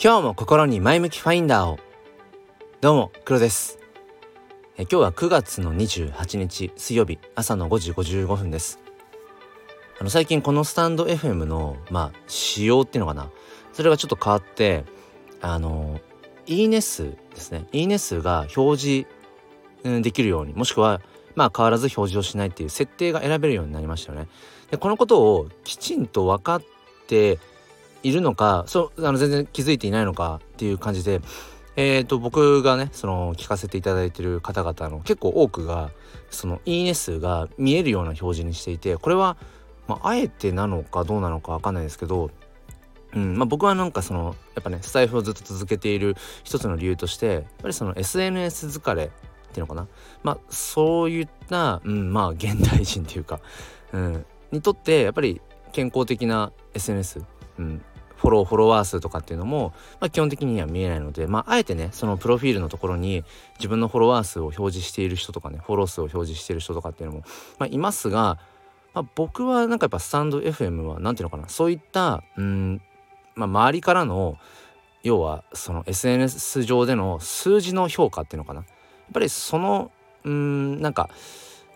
今日も心に前向きファインダーを。どうも黒です。え今日は9月の28日水曜日朝の5時55分です。あの最近このスタンド FM のまあ仕様っていうのかな。それがちょっと変わってあのいいね数ですね。いいね数が表示、できるようにもしくはまあ変わらず表示をしないっていう設定が選べるようになりましたよね。でこのことをきちんと分かっているのかそうあの全然気づいていないのかっていう感じでえーと、僕がねその聞かせていただいてる方々の結構多くがそのいいね数が見えるような表示にしていてこれは、まあ、あえてなのかどうなのか分かんないですけど、うんまあ、僕はなんかそのやっぱねスタイフをずっと続けている一つの理由としてやっぱりその SNS 疲れっていうのかな。まあそういった、うん、まあ現代人っていうか、うん、にとってやっぱり健康的な SNS、うん、フォローフォロワー数とかっていうのも、まあ、基本的には見えないので、まあ、あえてねそのプロフィールのところに自分のフォロワー数を表示している人とかねフォロー数を表示している人とかっていうのも、まあ、いますが、まあ、僕はなんかやっぱスタンド FM は何ていうのかなそういったうん、まあ、周りからの要はその SNS 上での数字の評価っていうのかな。やっぱりそのうんなんか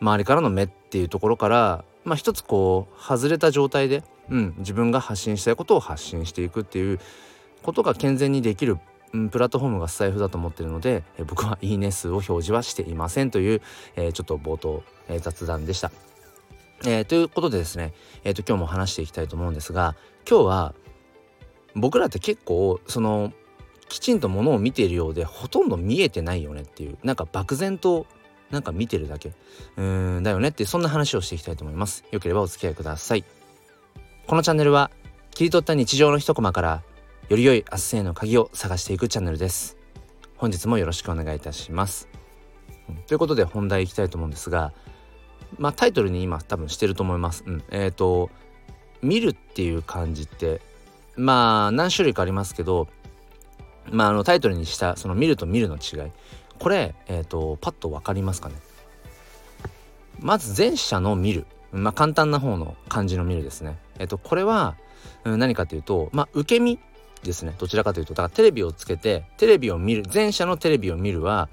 周りからの目っていうところからまあ一つこう外れた状態でうん、自分が発信したいことを発信していくっていうことが健全にできる、うん、プラットフォームがスタイフだと思ってるので、え僕はいいね数を表示はしていませんという、えー、ちょっと冒頭、えー、雑談でした。えー、ということでですね、えーと、今日も話していきたいと思うんですが今日は僕らって結構そのきちんとものを見ているようでほとんど見えてないよねっていうなんか漠然となんか見てるだけうーんだよねってそんな話をしていきたいと思います。よければお付き合いください。このチャンネルは切り取った日常の一コマからより良い明日への鍵を探していくチャンネルです。本日もよろしくお願いいたします、ということで本題いきたいと思うんですがまあタイトルに今多分してると思います、うん、えっ、ー、と見るっていう感じってまあ何種類かありますけどまああのタイトルにしたその見ると見るの違い。これえっ、ー、とパッと分かりますかね？まず前者の見る。まあ簡単な方の漢字の見るですねえっと、これは、うん、何かというと、まあ、受け身ですね。どちらかというと、だからテレビをつけて、テレビを見る、前者のテレビを見るは、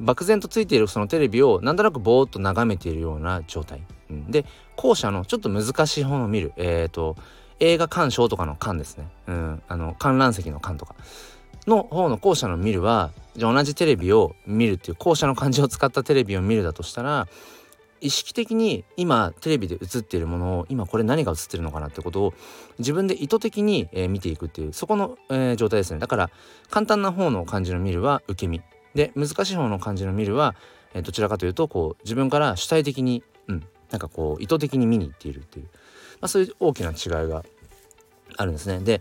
漠然とついているそのテレビをなんとなくぼーっと眺めているような状態。うん、で、後者のちょっと難しい方の見る、えっ、と、映画鑑賞とかの鑑ですね。うん、あの、観覧席の鑑とか。の方の後者の見るは、じゃ同じテレビを見るっていう後者の漢字を使ったテレビを見るだとしたら、意識的に今テレビで映っているものを今これ何が映ってるのかなってことを自分で意図的に、えー、見ていくっていうそこの、えー、状態ですね。だから簡単な方の漢字の見るは受け身。で難しい方の漢字の見るは、えー、どちらかというとこう自分から主体的に、うん、なんかこう意図的に見に行っているっていう、まあ、そういう大きな違いがあるんですね。で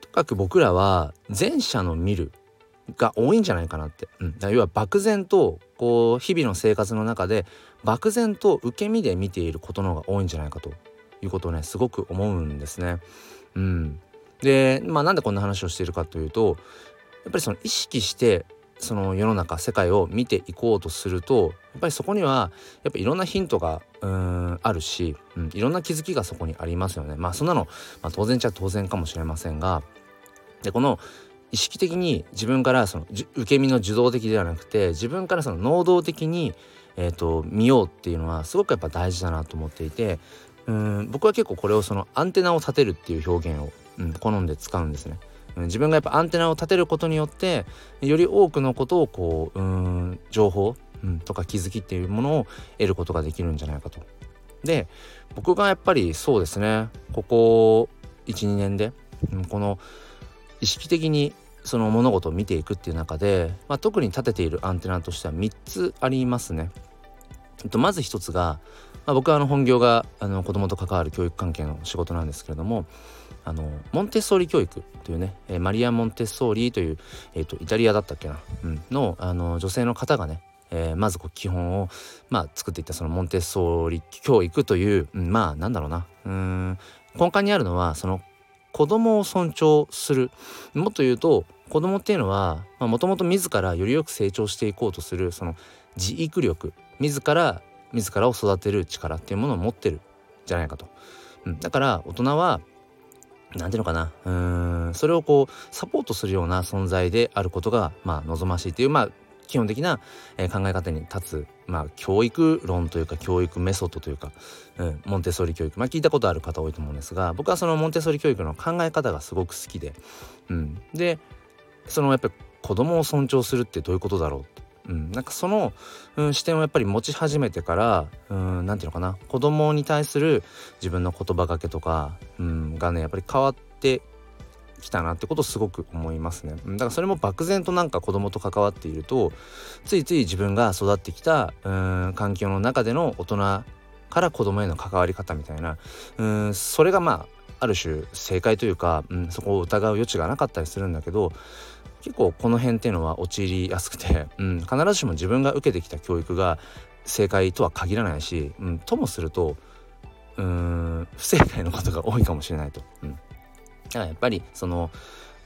とにかく僕らは前者の見るが多いんじゃないかなって、うん、だ要は漠然とこう日々の生活の中で漠然と受け身で見ていることの方が多いんじゃないかということをねすごく思うんですね。うん、でまあなんでこんな話をしているかというとやっぱりその意識してその世の中世界を見ていこうとするとやっぱりそこにはやっぱいろんなヒントがうんあるし、うん、いろんな気づきがそこにありますよね。まあそんなの、まあ、当然ちゃ当然かもしれませんがでこの意識的に自分からその受け身の受動的ではなくて自分からその能動的に、えーと、見ようっていうのはすごくやっぱ大事だなと思っていてうん僕は結構これをそのアンテナを立てるっていう表現を、うん、好んで使うんですね。自分がやっぱアンテナを立てることによってより多くのことをこううん情報、うん、とか気づきっていうものを得ることができるんじゃないかと。で僕がやっぱりそうですねここ12年で、うん、この意識的にその物事を見ていくっていう中で、まあ、特に立てているアンテナとしては3つありますね。とまず1つが、まあ、僕はあの本業があの子供と関わる教育関係の仕事なんですけれどもあのモンテッソーリ教育というね、えマリア・モンテッソーリという、えーと、イタリアだったっけな、うん、のあの女性の方がねえー、まずこう基本を、まあ、作っていったそのモンテッソーリ教育という、うん、まあなんだろうなうん根幹にあるのはその子供を尊重する。もっと言うと子供っていうのはもともと自らよりよく成長していこうとするその自育力。自ら自らを育てる力っていうものを持ってるじゃないかと、うん、だから大人はなんていうのかな。うん。それをこうサポートするような存在であることがまあ望ましいというまあ基本的な、え考え方に立つ、まあ、教育論というか教育メソッドというか、うん、モンテッソーリ教育、まあ、聞いたことある方多いと思うんですが僕はそのモンテッソーリ教育の考え方がすごく好きで、うん、でそのやっぱり子供を尊重するってどういうことだろううん、なんかその、うん、視点をやっぱり持ち始めてから何、うん、て言うのかな子供に対する自分の言葉がけとか、うん、がねやっぱり変わってきたなってことをすごく思いますね。だからそれも漠然となんか子供と関わっているとついつい自分が育ってきたうん環境の中での大人から子供への関わり方みたいなうんそれがまあある種正解というか、うん、そこを疑う余地がなかったりするんだけど結構この辺っていうのは陥りやすくて、うん、必ずしも自分が受けてきた教育が正解とは限らないし、うん、ともするとうん不正解のことが多いかもしれないと。うん。だからやっぱりその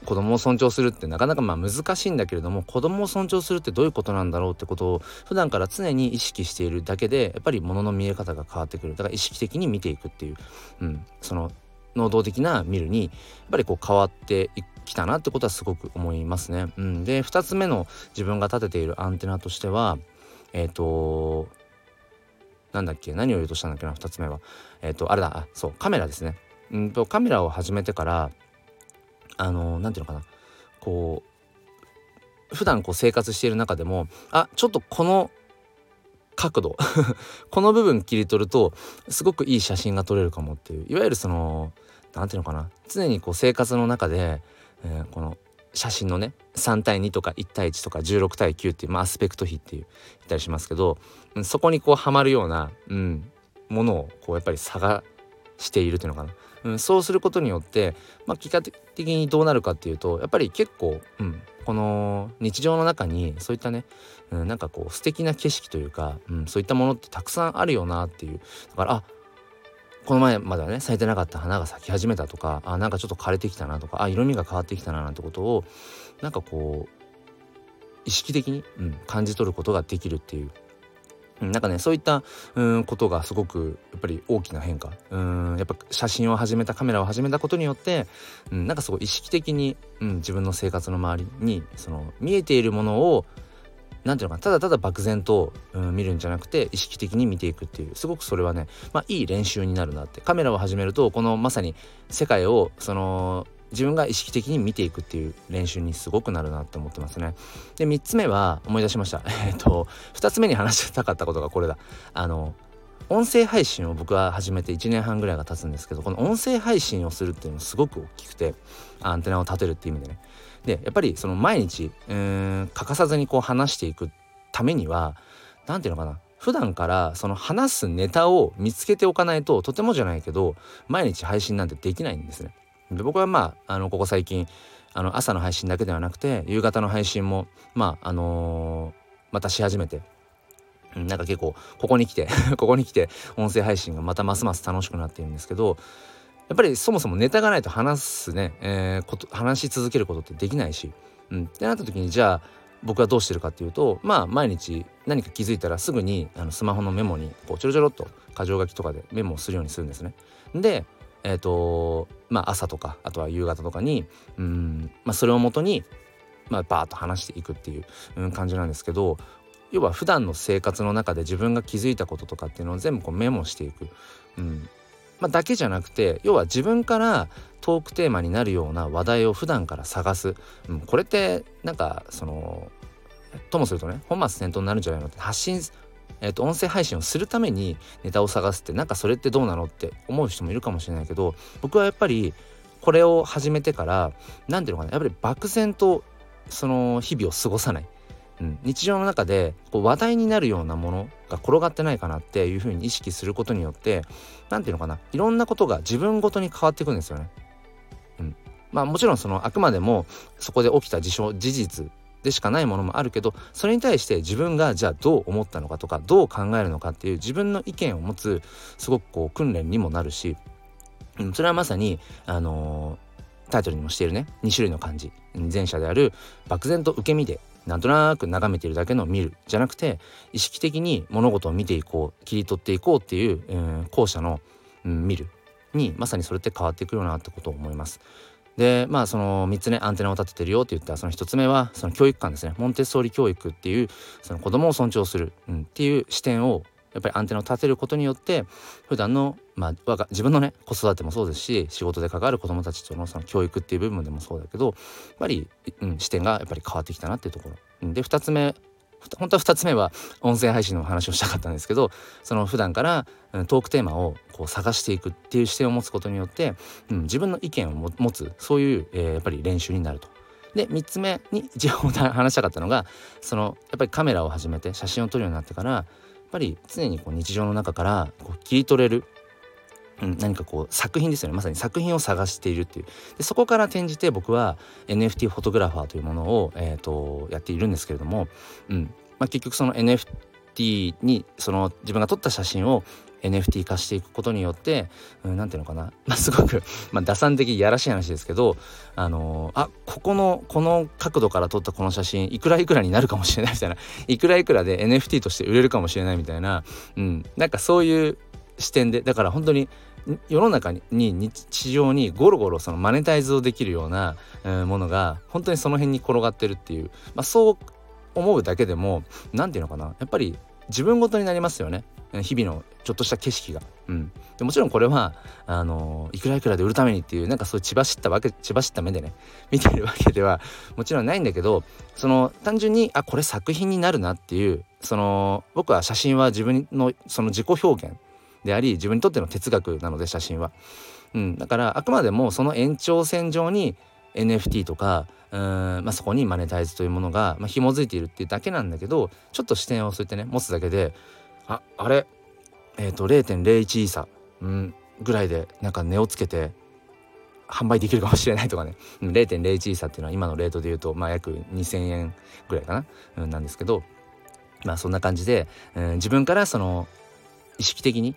子供を尊重するってなかなかまあ難しいんだけれども子供を尊重するってどういうことなんだろうってことを普段から常に意識しているだけでやっぱり物の見え方が変わってくる。だから意識的に見ていくっていう、うん、その能動的な見るにやっぱりこう変わっていきたなってことはすごく思いますね。うん、で2つ目の自分が立てているアンテナとしてはえっ、ー、となんだっけ？何を言うとしたんだっけな？2つ目は。えっ、ー、とあれだ。あそう。カメラですね。うんとカメラを始めてからあの何て言うのかな？こう普段こう生活している中でもあちょっとこの角度 この部分切り取るとすごくいい写真が撮れるかもっていう。いわゆるその何て言うのかな？常にこう生活の中で、えー、この写真のね3対2とか1対1とか16対9っていう、まあ、アスペクト比っていう言ったりしますけど、そこにこうはまるような、うん、ものをこうやっぱり探しているというのかな。うん、そうすることによって、まあ、結果的にどうなるかっていうとやっぱり結構、うん、この日常の中にそういったね、うん、なんかこう素敵な景色というか、うん、そういったものってたくさんあるよなっていう。だからあこの前まではね咲いてなかった花が咲き始めたとかあなんかちょっと枯れてきたなとかあ色味が変わってきたななんてことをなんかこう意識的に、うん、感じ取ることができるっていう。なんかねそういったうんことがすごくやっぱり大きな変化。うんやっぱ写真を始めたカメラを始めたことによって、うん、なんかすごい意識的に、うん、自分の生活の周りにその見えているものを何ていうのかただただ漠然と、うん、見るんじゃなくて意識的に見ていくっていうすごくそれはね、まあ、いい練習になるなってカメラを始めるとこのまさに世界をその自分が意識的に見ていくっていう練習にすごくなるなって思ってますね。で3つ目は思い出しました。えっと2つ目に話したかったことがこれだ。あの音声配信を僕は始めて1年半ぐらいが経つんですけどこの音声配信をするっていうのすごく大きくてアンテナを立てるっていう意味でね。でやっぱりその毎日うん欠かさずにこう話していくためには何て言うのかな普段からその話すネタを見つけておかないととてもじゃないけど毎日配信なんてできないんですね。で僕はまああのここ最近あの朝の配信だけではなくて夕方の配信もまああのー、またし始めてなんか結構ここに来て ここに来て音声配信がまたますます楽しくなっているんですけどやっぱりそもそもネタがないと話すね、えー、こと話し続けることってできないし、うん、ってなった時にじゃあ僕はどうしてるかっていうとまあ毎日何か気づいたらすぐにあのスマホのメモにこうちょろちょろっと箇条書きとかでメモをするようにするんですね。でえっ、ー、とまあ朝とかあとは夕方とかにうん、まあ、それをもとにまあ、バーッと話していくっていう、うん、感じなんですけど要は普段の生活の中で自分が気づいたこととかっていうのを全部こうメモしていく、うん。まあ、だけじゃなくて要は自分からトークテーマになるような話題を普段から探す、うん、これってなんかそのともするとね本末転倒になるんじゃないのって発信えーと、音声配信をするためにネタを探すってなんかそれってどうなのって思う人もいるかもしれないけど僕はやっぱりこれを始めてから何ていうのかなやっぱり漠然とその日々を過ごさない、うん、日常の中でこう話題になるようなものが転がってないかなっていうふうに意識することによって何ていうのかな。いろんなことが自分ごとに変わっていくんですよね。うん、まあもちろんそのあくまでもそこで起きた事象事実でしかないものもあるけどそれに対して自分がじゃあどう思ったのかとかどう考えるのかっていう自分の意見を持つすごくこう訓練にもなるし、うん、それはまさにあのー、タイトルにもしているね。2種類の漢字。前者である漠然と受け身でなんとなく眺めてるだけの見るじゃなくて意識的に物事を見ていこう切り取っていこうっていう、えー、後者の、うん、見るにまさにそれって変わっていくよなってことを思います。でまあその3つねアンテナを立ててるよって言ったその1つ目はその教育観ですねモンテッソーリ教育っていうその子供を尊重する、うん、っていう視点をやっぱりアンテナを立てることによって普段のまあ自分のね子育てもそうですし仕事で関わる子どもたちとのその教育っていう部分でもそうだけどやっぱり、うん、視点がやっぱり変わってきたなっていうところ。で2つ目本当は2つ目は音声配信の話をしたかったんですけどその普段からトークテーマをこう探していくっていう視点を持つことによって、うん、自分の意見を持つそういう、えー、やっぱり練習になると。で3つ目に一応 話したかったのがそのやっぱりカメラを始めて写真を撮るようになってからぱり常にこう日常の中からこう切り取れるうん、何かこう作品ですよね。まさに作品を探しているっていう。でそこから転じて僕は NFT フォトグラファーというものを、えーと、やっているんですけれども、うん。まあ、結局その NFT にその自分が撮った写真を NFT 化していくことによって何、うん、ていうのかな、まあ、すごく、ま、打算的いやらしい話ですけどあのー、あここのこの角度から撮ったこの写真いくらいくらになるかもしれないみたいな。いくらいくらで NFT として売れるかもしれないみたいな、うん、なんかそういう視点でだから本当に世の中に日常にゴロゴロそのマネタイズをできるような、ものが本当にその辺に転がってるっていう、まあ、そう思うだけでも何て言うのかな。やっぱり自分ごとになりますよね。日々のちょっとした景色が。うん、でもちろんこれはあのいくらいくらで売るためにっていうなんかそういう血走ったわけ血走った目でね見てるわけではもちろんないんだけどその単純にあこれ作品になるなっていうその僕は写真は自分のその自己表現であり自分にとっての哲学なので写真は。うん、だからあくまでもその延長線上に NFT とかうん、まあ、そこにマネタイズというものが、まあ、紐づいているっていうだけなんだけどちょっと視点をそうやってね持つだけでああれ？えっ、ー、と0.01イーサ、うん、ぐらいでなんか値をつけて販売できるかもしれないとかね。0.01イーサっていうのは今のレートで言うと、まあ、約2,000円ぐらいかな、うん、なんですけどまあそんな感じで、うん、自分からその意識的に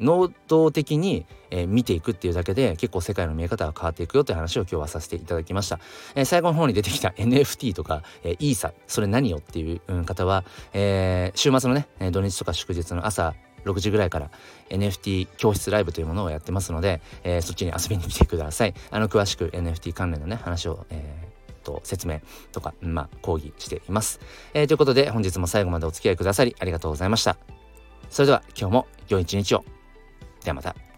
能動的に、えー、見ていくっていうだけで結構世界の見え方が変わっていくよという話を今日はさせていただきました、えー、最後の方に出てきた NFT とか、えー、イーサそれ何よっていう、方は、えー、週末のね土日とか祝日の朝6時ぐらいから NFT 教室ライブというものをやってますので、えー、そっちに遊びに来てください。あの詳しく NFT 関連のね話を、えー、と説明とか、まあ、講義しています、えー、ということで本日も最後までお付き合いくださりありがとうございました。それでは今日も良い一日を。ではまた。